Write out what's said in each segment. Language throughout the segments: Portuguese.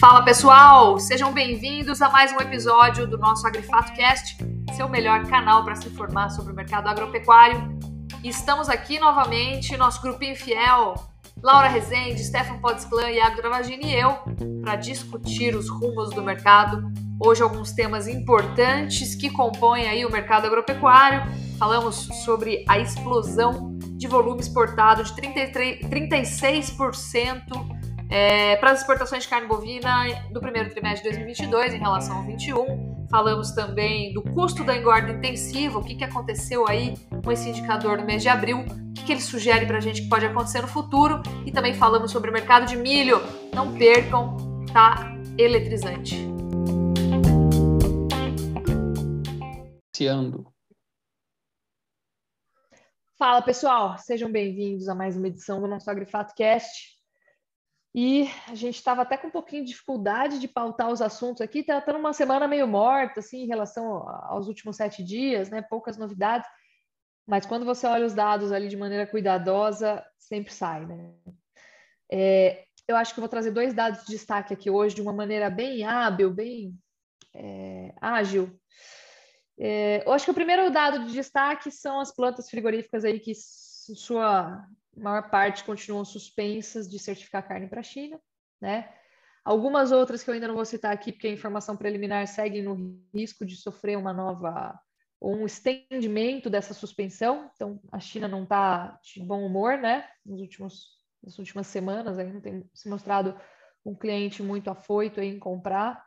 Fala pessoal, sejam bem-vindos a mais um episódio do nosso Agrifato Cast, seu melhor canal para se informar sobre o mercado agropecuário. Estamos aqui novamente, nosso grupinho fiel, Laura Rezende, Stefan Podsclan, Iago Travagini e eu, para discutir os rumos do mercado. Hoje alguns temas importantes que compõem aí o mercado agropecuário. Falamos sobre a explosão de volume exportado de 33, 36% é, para as exportações de carne bovina do primeiro trimestre de 2022 em relação ao 21. Falamos também do custo da engorda intensiva, o que, que aconteceu aí com esse indicador no mês de abril, o que, que ele sugere para a gente que pode acontecer no futuro. E também falamos sobre o mercado de milho. Não percam, tá eletrizante. Fala pessoal, sejam bem-vindos a mais uma edição do nosso Agrifato Cast. E a gente estava até com um pouquinho de dificuldade de pautar os assuntos aqui, está tendo uma semana meio morta, assim, em relação aos últimos sete dias, né? Poucas novidades. Mas quando você olha os dados ali de maneira cuidadosa, sempre sai, né? É, eu acho que eu vou trazer dois dados de destaque aqui hoje, de uma maneira bem hábil, bem é, ágil. É, eu acho que o primeiro dado de destaque são as plantas frigoríficas aí que sua maior parte continuam suspensas de certificar carne para a China, né? Algumas outras que eu ainda não vou citar aqui, porque a informação preliminar segue no risco de sofrer uma nova um estendimento dessa suspensão. Então, a China não está de bom humor, né? Nos últimos, nas últimas semanas, ainda tem se mostrado um cliente muito afoito em comprar.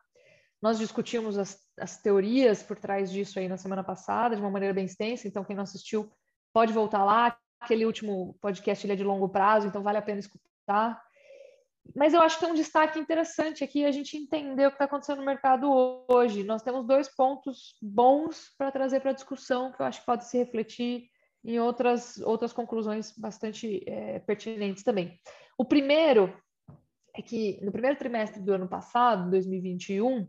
Nós discutimos as, as teorias por trás disso aí na semana passada, de uma maneira bem extensa. Então, quem não assistiu pode voltar lá aquele último podcast ele é de longo prazo, então vale a pena escutar. Mas eu acho que tem um destaque interessante aqui a gente entender o que está acontecendo no mercado hoje. Nós temos dois pontos bons para trazer para a discussão que eu acho que pode se refletir em outras, outras conclusões bastante é, pertinentes também. O primeiro é que no primeiro trimestre do ano passado, 2021,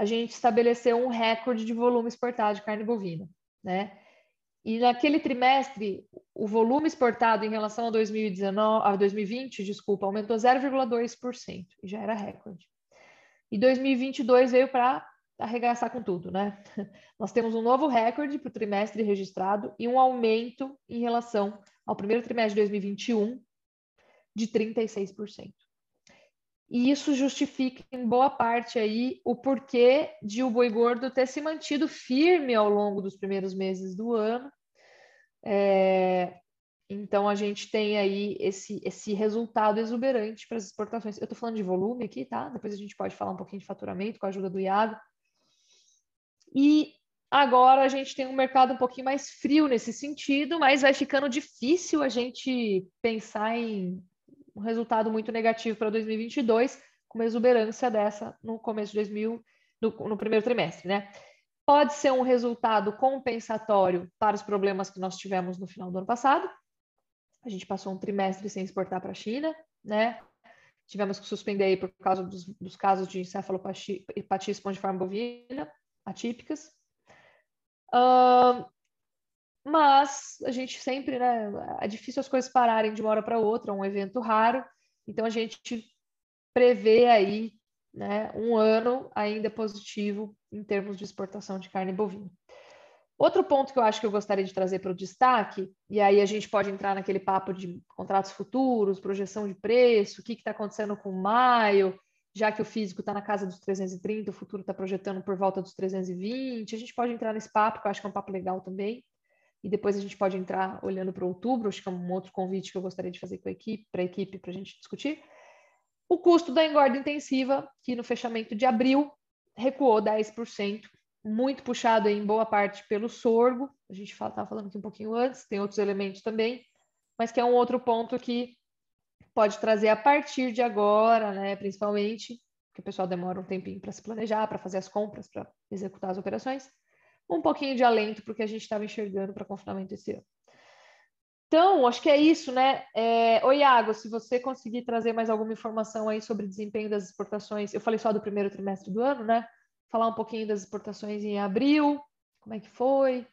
a gente estabeleceu um recorde de volume exportado de carne bovina, né? E naquele trimestre, o volume exportado em relação a 2019, a 2020, desculpa, aumentou 0,2%, e já era recorde. E 2022 veio para arregaçar com tudo, né? Nós temos um novo recorde para o trimestre registrado e um aumento em relação ao primeiro trimestre de 2021 de 36%. E isso justifica em boa parte aí o porquê de o boi gordo ter se mantido firme ao longo dos primeiros meses do ano. É, então a gente tem aí esse, esse resultado exuberante para as exportações. Eu estou falando de volume aqui, tá? Depois a gente pode falar um pouquinho de faturamento com a ajuda do Iago. E agora a gente tem um mercado um pouquinho mais frio nesse sentido, mas vai ficando difícil a gente pensar em um resultado muito negativo para 2022, com uma exuberância dessa no começo de 2000, no, no primeiro trimestre, né? Pode ser um resultado compensatório para os problemas que nós tivemos no final do ano passado. A gente passou um trimestre sem exportar para a China, né? Tivemos que suspender aí por causa dos, dos casos de encefalopatia espongiforme bovina atípicas. Uh, mas a gente sempre, né? É difícil as coisas pararem de uma hora para outra, é um evento raro, então a gente prevê aí né, um ano ainda positivo em termos de exportação de carne bovina. Outro ponto que eu acho que eu gostaria de trazer para o destaque, e aí a gente pode entrar naquele papo de contratos futuros, projeção de preço, o que está acontecendo com maio, já que o físico está na casa dos 330, o futuro está projetando por volta dos 320, a gente pode entrar nesse papo, que eu acho que é um papo legal também e depois a gente pode entrar olhando para outubro, acho que é um outro convite que eu gostaria de fazer com a equipe, para a equipe, para a gente discutir. O custo da engorda intensiva, que no fechamento de abril recuou 10%, muito puxado em boa parte pelo sorgo, a gente estava falando aqui um pouquinho antes, tem outros elementos também, mas que é um outro ponto que pode trazer a partir de agora, né, principalmente, que o pessoal demora um tempinho para se planejar, para fazer as compras, para executar as operações, um pouquinho de alento para o que a gente estava enxergando para confinamento esse ano. Então, acho que é isso, né? É... Oi, Iago, se você conseguir trazer mais alguma informação aí sobre desempenho das exportações, eu falei só do primeiro trimestre do ano, né? Falar um pouquinho das exportações em abril, como é que foi,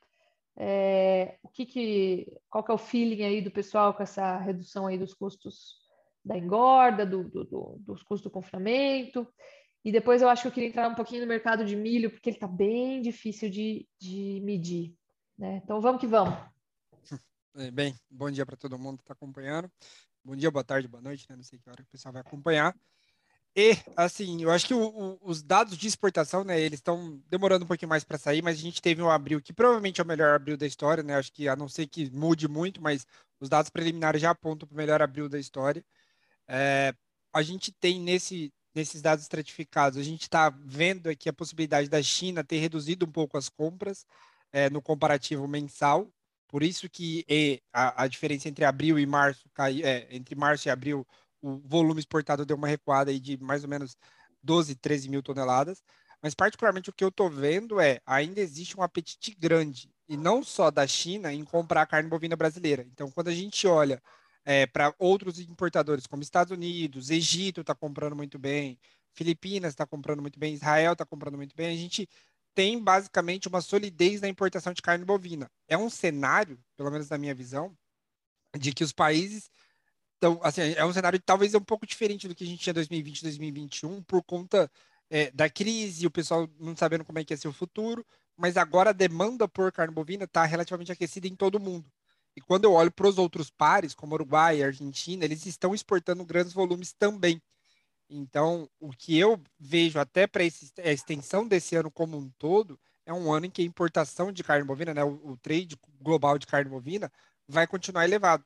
É, o que que, qual que é o feeling aí do pessoal com essa redução aí dos custos da engorda, do, do, do, dos custos do confinamento? E depois eu acho que eu queria entrar um pouquinho no mercado de milho, porque ele está bem difícil de, de medir. Né? Então vamos que vamos. É, bem, bom dia para todo mundo que está acompanhando. Bom dia, boa tarde, boa noite, né? Não sei que hora que o pessoal vai acompanhar. E, assim, eu acho que o, o, os dados de exportação, né, eles estão demorando um pouquinho mais para sair, mas a gente teve um abril que provavelmente é o melhor abril da história, né? Acho que, a não ser que mude muito, mas os dados preliminares já apontam para o melhor abril da história. É, a gente tem nesse, nesses dados estratificados, a gente está vendo aqui a possibilidade da China ter reduzido um pouco as compras é, no comparativo mensal, por isso que e, a, a, diferença entre abril e março cai, é, entre março e abril o volume exportado deu uma recuada aí de mais ou menos 12, 13 mil toneladas. Mas particularmente o que eu estou vendo é ainda existe um apetite grande e não só da China em comprar carne bovina brasileira. Então, quando a gente olha é, para outros importadores, como Estados Unidos, Egito está comprando muito bem, Filipinas está comprando muito bem, Israel está comprando muito bem, a gente tem basicamente uma solidez na importação de carne bovina. É um cenário, pelo menos na minha visão, de que os países então, assim, é um cenário talvez um pouco diferente do que a gente tinha em 2020, 2021, por conta é, da crise, o pessoal não sabendo como é que ia ser o futuro, mas agora a demanda por carne bovina está relativamente aquecida em todo o mundo. E quando eu olho para os outros pares, como Uruguai e Argentina, eles estão exportando grandes volumes também. Então, o que eu vejo até para a extensão desse ano como um todo, é um ano em que a importação de carne bovina, né, o, o trade global de carne bovina, vai continuar elevado.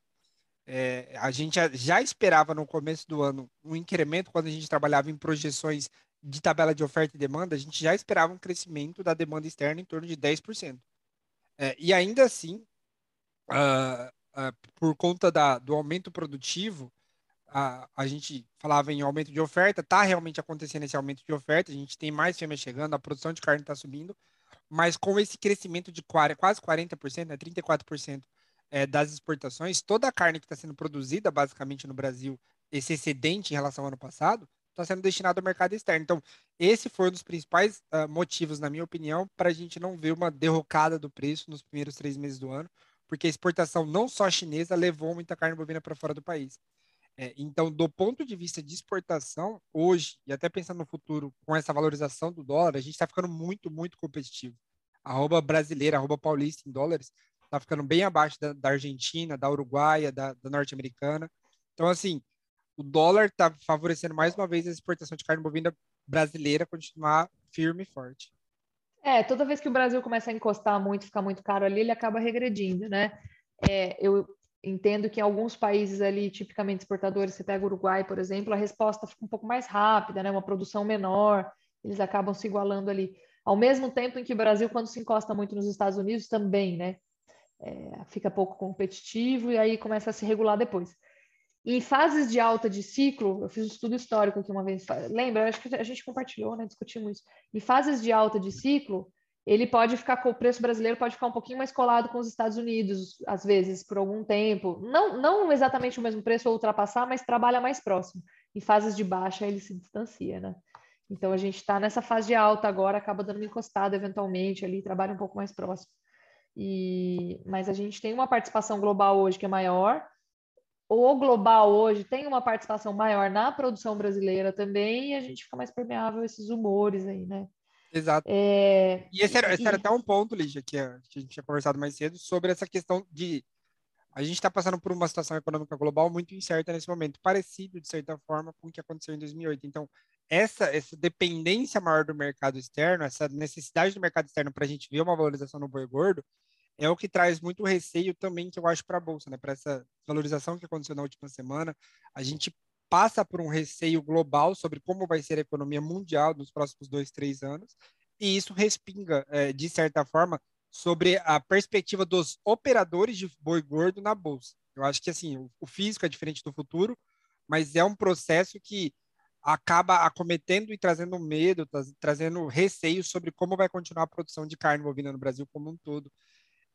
É, a gente já esperava no começo do ano um incremento quando a gente trabalhava em projeções de tabela de oferta e demanda, a gente já esperava um crescimento da demanda externa em torno de 10%. É, e ainda assim, uh, uh, por conta da, do aumento produtivo, a, a gente falava em aumento de oferta, está realmente acontecendo esse aumento de oferta, a gente tem mais fêmeas chegando, a produção de carne está subindo, mas com esse crescimento de quase 40%, né, 34% é, das exportações, toda a carne que está sendo produzida basicamente no Brasil, esse excedente em relação ao ano passado, está sendo destinado ao mercado externo. Então, esse foi um dos principais uh, motivos, na minha opinião, para a gente não ver uma derrocada do preço nos primeiros três meses do ano, porque a exportação não só chinesa levou muita carne bovina para fora do país. É, então, do ponto de vista de exportação, hoje, e até pensando no futuro, com essa valorização do dólar, a gente está ficando muito, muito competitivo. Arroba brasileira, arroba paulista em dólares, está ficando bem abaixo da, da Argentina, da Uruguaia, da, da norte-americana. Então, assim, o dólar está favorecendo mais uma vez a exportação de carne bovina brasileira continuar firme e forte. É, toda vez que o Brasil começa a encostar muito, ficar muito caro ali, ele acaba regredindo, né? É, eu entendo que em alguns países ali, tipicamente exportadores, você pega o Uruguai, por exemplo, a resposta fica um pouco mais rápida, né? Uma produção menor, eles acabam se igualando ali. Ao mesmo tempo em que o Brasil, quando se encosta muito nos Estados Unidos, também, né? É, fica pouco competitivo e aí começa a se regular depois. Em fases de alta de ciclo, eu fiz um estudo histórico aqui uma vez, lembra? Acho que a gente compartilhou, né? Discutimos isso. Em fases de alta de ciclo, ele pode ficar o preço brasileiro pode ficar um pouquinho mais colado com os Estados Unidos, às vezes, por algum tempo. Não, não exatamente o mesmo preço ou ultrapassar, mas trabalha mais próximo. Em fases de baixa, ele se distancia, né? Então a gente está nessa fase de alta agora, acaba dando uma encostada eventualmente ali, trabalha um pouco mais próximo. E, mas a gente tem uma participação global hoje que é maior, o global hoje tem uma participação maior na produção brasileira também, e a gente fica mais permeável a esses humores aí, né? Exato. É... E esse era, esse era até um ponto, Lígia, que a gente tinha conversado mais cedo, sobre essa questão de. A gente está passando por uma situação econômica global muito incerta nesse momento, parecido, de certa forma, com o que aconteceu em 2008. Então, essa, essa dependência maior do mercado externo, essa necessidade do mercado externo para a gente ver uma valorização no boi gordo, é o que traz muito receio também, que eu acho, para a Bolsa, né? para essa valorização que aconteceu na última semana. A gente passa por um receio global sobre como vai ser a economia mundial nos próximos dois, três anos, e isso respinga, é, de certa forma, sobre a perspectiva dos operadores de boi gordo na Bolsa. Eu acho que, assim, o físico é diferente do futuro, mas é um processo que acaba acometendo e trazendo medo, trazendo receio sobre como vai continuar a produção de carne bovina no Brasil como um todo.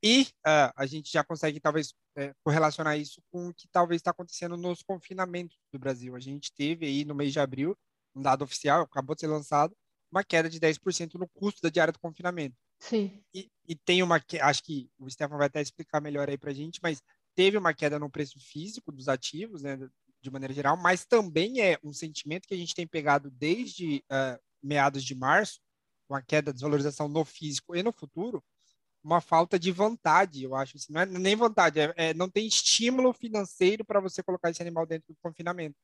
E uh, a gente já consegue, talvez, é, correlacionar isso com o que talvez está acontecendo nos confinamentos do Brasil. A gente teve aí no mês de abril, um dado oficial, acabou de ser lançado, uma queda de 10% no custo da diária do confinamento. Sim. E, e tem uma, acho que o Stefan vai até explicar melhor aí para a gente, mas teve uma queda no preço físico dos ativos, né, de maneira geral, mas também é um sentimento que a gente tem pegado desde uh, meados de março, uma queda, desvalorização no físico e no futuro, uma falta de vontade, eu acho. Assim, não é nem vontade, é, é não tem estímulo financeiro para você colocar esse animal dentro do confinamento.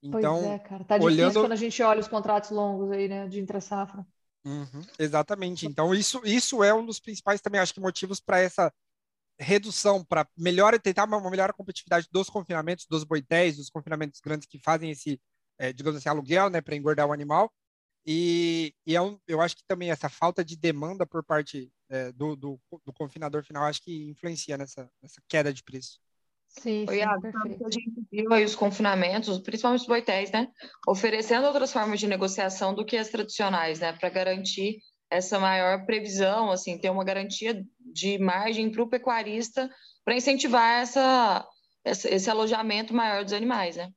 Então, pois é, cara. Tá difícil olhando... quando a gente olha os contratos longos aí, né, de intra-safra. Uhum, exatamente. Então, isso, isso é um dos principais também, acho que, motivos para essa redução, para melhor tentar uma, uma melhor competitividade dos confinamentos, dos boitéis, dos confinamentos grandes que fazem esse, é, digamos assim, aluguel, né, para engordar o animal. E, e é um, eu acho que também essa falta de demanda por parte é, do, do, do, confinador final, acho que influencia nessa, nessa queda de preço. Sim, sim, a gente viu aí os confinamentos, principalmente os boitéis, né, oferecendo outras formas de negociação do que as tradicionais, né, para garantir essa maior previsão, assim, ter uma garantia de margem para o pecuarista para incentivar essa, essa, esse alojamento maior dos animais, né.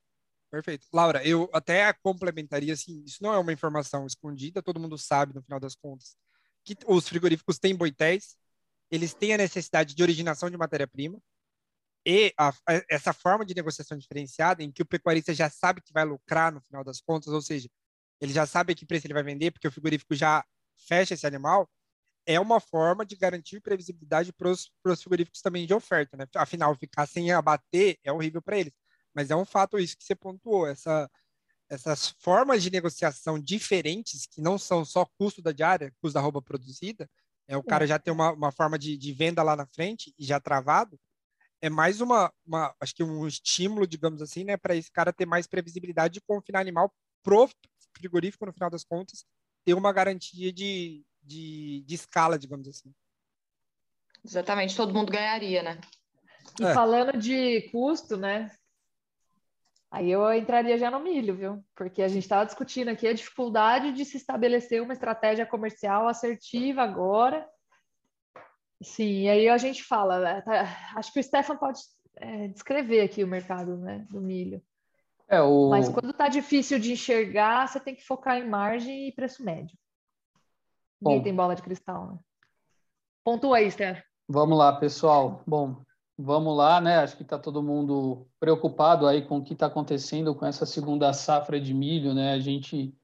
Perfeito. Laura, eu até complementaria assim, isso não é uma informação escondida, todo mundo sabe no final das contas que os frigoríficos têm boitéis, eles têm a necessidade de originação de matéria-prima e a, a, essa forma de negociação diferenciada em que o pecuarista já sabe que vai lucrar no final das contas, ou seja, ele já sabe que preço ele vai vender porque o frigorífico já fecha esse animal, é uma forma de garantir previsibilidade para os frigoríficos também de oferta, né? Afinal, ficar sem abater é horrível para eles. Mas é um fato isso que você pontuou, essa, essas formas de negociação diferentes, que não são só custo da diária, custo da roupa produzida, é o é. cara já tem uma, uma forma de, de venda lá na frente e já travado, é mais uma, uma acho que um estímulo, digamos assim, né, para esse cara ter mais previsibilidade de confinar animal pro frigorífico, no final das contas, ter uma garantia de, de, de escala, digamos assim. Exatamente, todo mundo ganharia, né? E é. falando de custo, né? Aí eu entraria já no milho, viu? Porque a gente estava discutindo aqui a dificuldade de se estabelecer uma estratégia comercial assertiva agora. Sim, e aí a gente fala, né? tá, acho que o Stefan pode é, descrever aqui o mercado né, do milho. É, o... Mas quando está difícil de enxergar, você tem que focar em margem e preço médio. Ninguém Bom, tem bola de cristal, né? Pontua aí, Stefan. Vamos lá, pessoal. Bom, Vamos lá, né? Acho que está todo mundo preocupado aí com o que está acontecendo com essa segunda safra de milho, né? A gente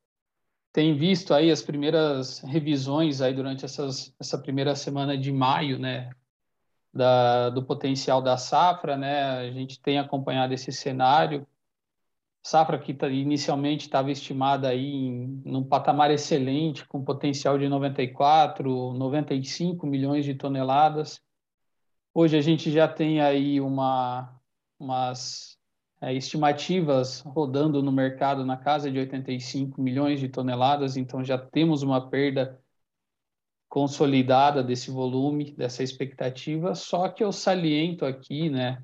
tem visto aí as primeiras revisões aí durante essas, essa primeira semana de maio, né? Da, do potencial da safra, né? A gente tem acompanhado esse cenário. Safra que tá, inicialmente estava estimada aí em num patamar excelente, com potencial de 94, 95 milhões de toneladas Hoje a gente já tem aí uma, umas é, estimativas rodando no mercado na casa de 85 milhões de toneladas, então já temos uma perda consolidada desse volume, dessa expectativa, só que eu saliento aqui, né,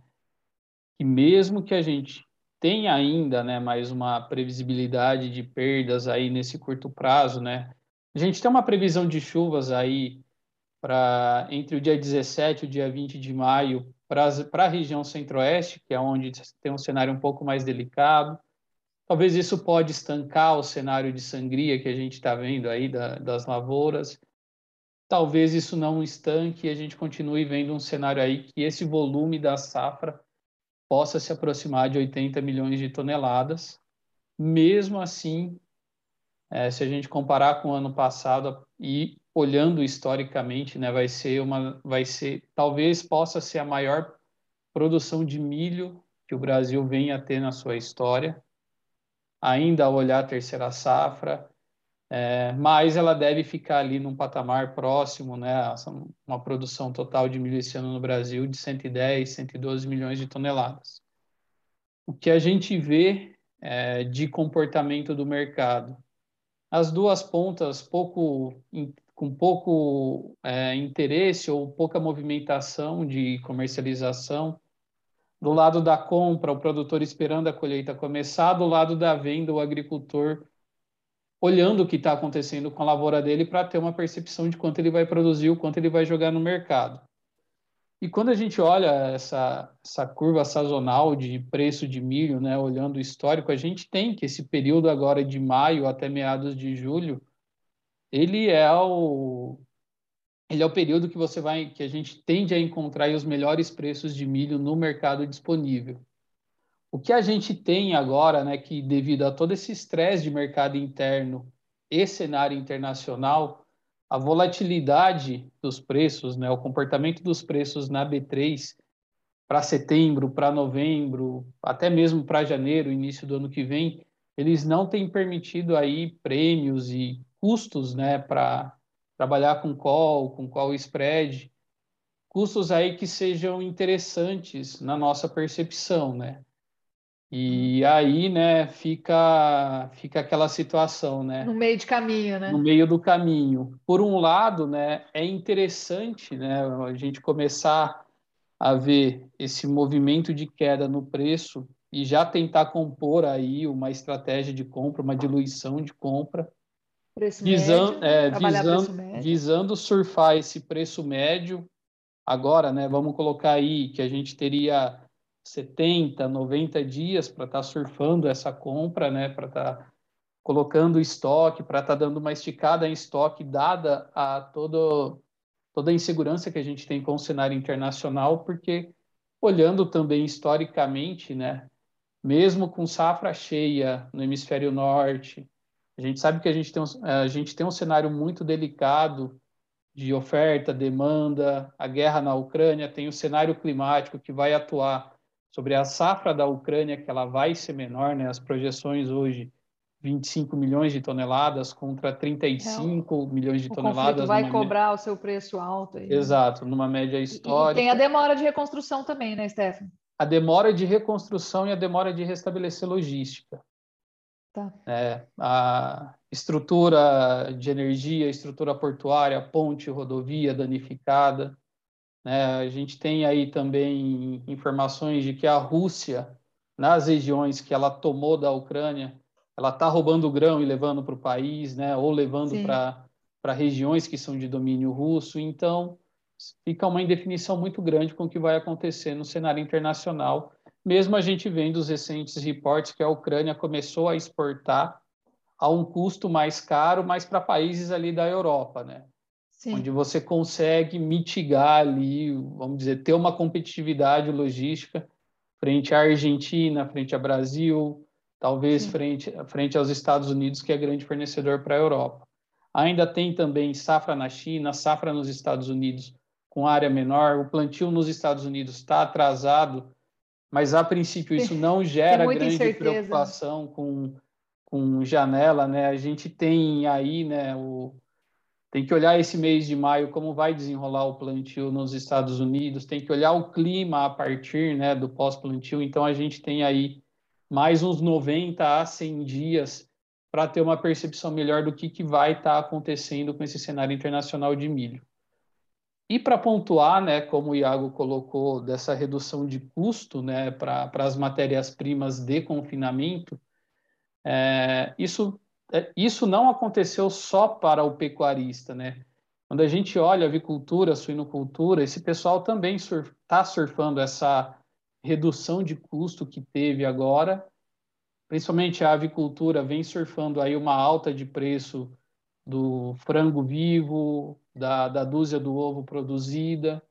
que mesmo que a gente tenha ainda, né, mais uma previsibilidade de perdas aí nesse curto prazo, né, a gente tem uma previsão de chuvas aí para entre o dia 17 e o dia 20 de maio para a região centro-oeste, que é onde tem um cenário um pouco mais delicado. Talvez isso pode estancar o cenário de sangria que a gente está vendo aí da, das lavouras. Talvez isso não estanque e a gente continue vendo um cenário aí que esse volume da safra possa se aproximar de 80 milhões de toneladas. Mesmo assim, é, se a gente comparar com o ano passado e olhando historicamente, né, vai ser uma, vai ser, talvez possa ser a maior produção de milho que o Brasil venha a ter na sua história. Ainda ao olhar a terceira safra, é, mas ela deve ficar ali num patamar próximo, né, uma produção total de milho esse ano no Brasil de 110, 112 milhões de toneladas. O que a gente vê é, de comportamento do mercado? As duas pontas pouco com pouco é, interesse ou pouca movimentação de comercialização. Do lado da compra, o produtor esperando a colheita começar, do lado da venda, o agricultor olhando o que está acontecendo com a lavoura dele para ter uma percepção de quanto ele vai produzir, o quanto ele vai jogar no mercado. E quando a gente olha essa, essa curva sazonal de preço de milho, né, olhando o histórico, a gente tem que esse período agora de maio até meados de julho ele é o, ele é o período que você vai, que a gente tende a encontrar os melhores preços de milho no mercado disponível. O que a gente tem agora, né, que devido a todo esse estresse de mercado interno e cenário internacional, a volatilidade dos preços, né, o comportamento dos preços na B3 para setembro, para novembro, até mesmo para janeiro, início do ano que vem, eles não têm permitido aí prêmios e custos, né, para trabalhar com call, com call spread, custos aí que sejam interessantes na nossa percepção, né? E aí, né, fica fica aquela situação, né? No meio de caminho, né? No meio do caminho. Por um lado, né, é interessante, né, a gente começar a ver esse movimento de queda no preço e já tentar compor aí uma estratégia de compra, uma diluição de compra, Preço visando, médio, é, visando, médio. visando surfar esse preço médio. Agora, né, vamos colocar aí que a gente teria 70, 90 dias para estar tá surfando essa compra, né, para estar tá colocando estoque, para estar tá dando uma esticada em estoque, dada a todo, toda a insegurança que a gente tem com o cenário internacional, porque olhando também historicamente, né, mesmo com safra cheia no hemisfério norte, a gente sabe que a gente tem um, a gente tem um cenário muito delicado de oferta, demanda, a guerra na Ucrânia, tem o cenário climático que vai atuar sobre a safra da Ucrânia, que ela vai ser menor, né? As projeções hoje 25 milhões de toneladas contra 35 é, milhões de o toneladas. vai cobrar me... o seu preço alto. Aí, né? Exato, numa média histórica. E tem a demora de reconstrução também, né, Stefano? A demora de reconstrução e a demora de restabelecer logística. Tá. É, a estrutura de energia, estrutura portuária, ponte, rodovia danificada. Né? A gente tem aí também informações de que a Rússia, nas regiões que ela tomou da Ucrânia, ela está roubando grão e levando para o país, né? ou levando para regiões que são de domínio russo. Então, fica uma indefinição muito grande com o que vai acontecer no cenário internacional, mesmo a gente vendo os recentes reportes que a Ucrânia começou a exportar a um custo mais caro, mas para países ali da Europa, né? Sim. onde você consegue mitigar ali, vamos dizer, ter uma competitividade logística frente à Argentina, frente ao Brasil, talvez frente, frente aos Estados Unidos, que é grande fornecedor para a Europa. Ainda tem também safra na China, safra nos Estados Unidos com área menor, o plantio nos Estados Unidos está atrasado, mas a princípio isso não gera grande incerteza. preocupação com, com janela, né? A gente tem aí, né, o, tem que olhar esse mês de maio como vai desenrolar o plantio nos Estados Unidos, tem que olhar o clima a partir né, do pós-plantio. Então, a gente tem aí mais uns 90 a 100 dias para ter uma percepção melhor do que, que vai estar tá acontecendo com esse cenário internacional de milho. E para pontuar, né, como o Iago colocou, dessa redução de custo né, para as matérias-primas de confinamento, é, isso isso não aconteceu só para o pecuarista, né? Quando a gente olha a avicultura, suinocultura, esse pessoal também está surf, tá surfando essa redução de custo que teve agora, principalmente a avicultura vem surfando aí uma alta de preço do frango vivo, da, da dúzia do ovo produzida.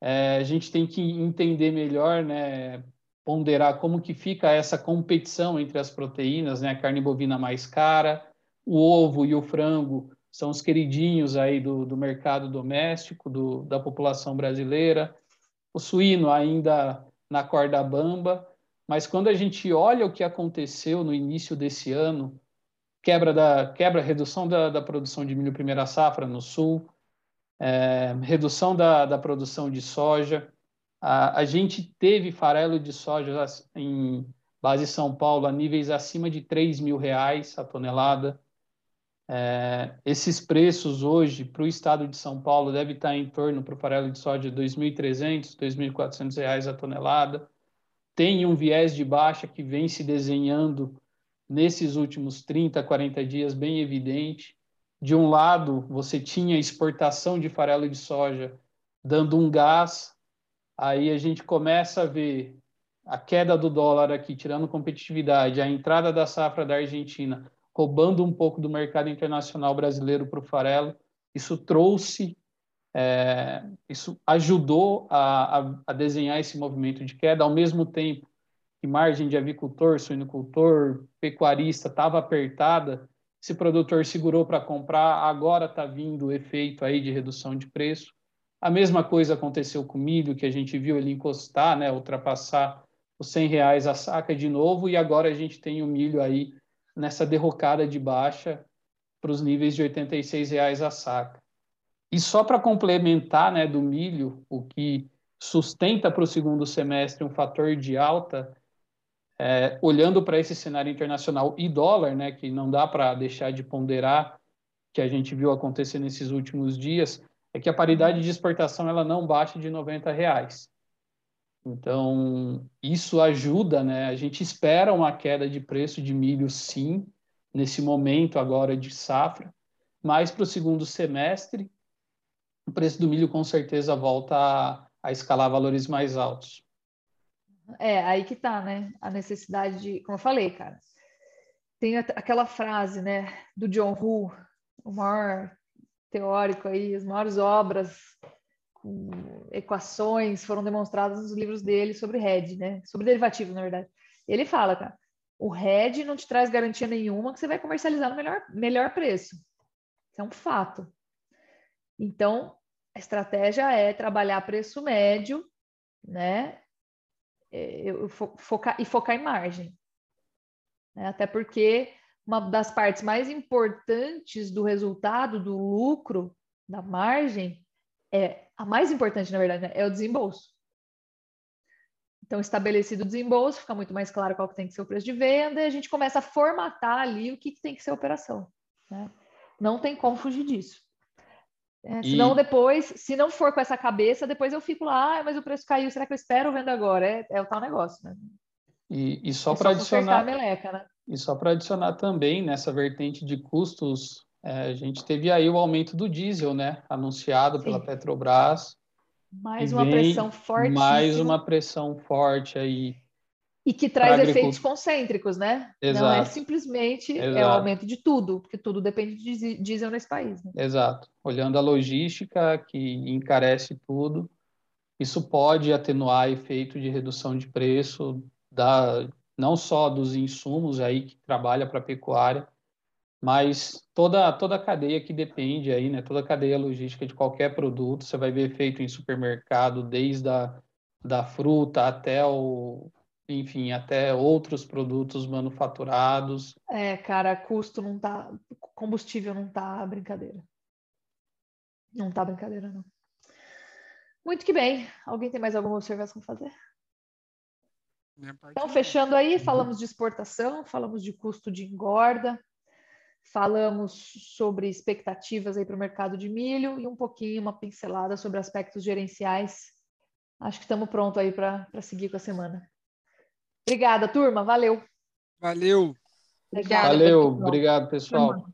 É, a gente tem que entender melhor, né, ponderar como que fica essa competição entre as proteínas, né? A carne bovina mais cara, o ovo e o frango são os queridinhos aí do, do mercado doméstico, do, da população brasileira. O suíno ainda na corda bamba, mas quando a gente olha o que aconteceu no início desse ano, quebra da quebra, redução da, da produção de milho primeira safra no sul, é, redução da, da produção de soja, a, gente teve farelo de soja em base São Paulo a níveis acima de 3 mil reais a tonelada. É, esses preços hoje para o estado de São Paulo deve estar em torno para o farelo de soja de 2.300, 2.400 reais a tonelada. Tem um viés de baixa que vem se desenhando nesses últimos 30, 40 dias bem evidente. De um lado, você tinha exportação de farelo de soja dando um gás aí a gente começa a ver a queda do dólar aqui, tirando competitividade, a entrada da safra da Argentina, roubando um pouco do mercado internacional brasileiro para o farelo. Isso trouxe É, isso ajudou a, a, a, desenhar esse movimento de queda, ao mesmo tempo que margem de avicultor, suinocultor, pecuarista estava apertada, esse produtor segurou para comprar, agora está vindo o efeito aí de redução de preço. A mesma coisa aconteceu com o milho, que a gente viu ele encostar, né, ultrapassar os 100 reais a saca de novo, e agora a gente tem o milho aí nessa derrocada de baixa para os níveis de 86 reais a saca. E só para complementar né, do milho, o que sustenta para o segundo semestre um fator de alta, é, olhando para esse cenário internacional e dólar, né, que não dá para deixar de ponderar, que a gente viu acontecer nesses últimos dias, é que a paridade de exportação ela não baixa de 90 reais. Então, isso ajuda, né? A gente espera uma queda de preço de milho, sim, nesse momento agora de safra, mas para o segundo semestre, o preço do milho com certeza volta a, a escalar valores mais altos. É, aí que tá, né? A necessidade de, como eu falei, cara, tem aquela frase, né, do John Hu, o maior teórico aí, as maiores obras equações foram demonstradas nos livros dele sobre hedge, né? Sobre derivativos, na verdade. Ele fala, cara, o hedge não te traz garantia nenhuma que você vai comercializar no melhor, melhor preço. Isso é um fato. Então, a estratégia é trabalhar preço médio, né? É, focar, e focar em margem. Né? Até porque uma das partes mais importantes do resultado, do lucro, da margem, é a mais importante, na verdade, né? é o desembolso. Então, estabelecido o desembolso, fica muito mais claro qual que tem que ser o preço de venda, e a gente começa a formatar ali o que, que tem que ser a operação. Né? Não tem como fugir disso. É, e... Senão depois, se não for com essa cabeça, depois eu fico lá, ah, mas o preço caiu, será que eu espero vendo agora? É, é o tal negócio, né? E, e só para adicionar... Meleca, né? E só para adicionar também nessa vertente de custos, é, a gente teve aí o aumento do diesel, né? Anunciado Sim. pela Petrobras. Mais uma pressão forte. Mais uma pressão forte aí. E que traz efeitos concêntricos, né? Exato. Não é simplesmente Exato. é o aumento de tudo, porque tudo depende de diesel nesse país. Né? Exato. Olhando a logística, que encarece tudo, isso pode atenuar efeito de redução de preço da, não só dos insumos aí que trabalha para a pecuária, mas toda, toda a cadeia que depende aí, né? Toda a cadeia logística de qualquer produto, você vai ver efeito em supermercado, desde a da fruta até o, enfim, até outros produtos manufaturados. É, cara, custo não tá, combustível não tá brincadeira. Não tá brincadeira, não. Muito que bem. Alguém tem mais alguma observação a fazer? Então, fechando aí, falamos de exportação, falamos de custo de engorda, falamos sobre expectativas aí para o mercado de milho e um pouquinho, uma pincelada sobre aspectos gerenciais. Acho que estamos prontos aí para seguir com a semana. Obrigada, turma. Valeu. Valeu. Obrigada, Valeu. Pessoal. Obrigado, pessoal.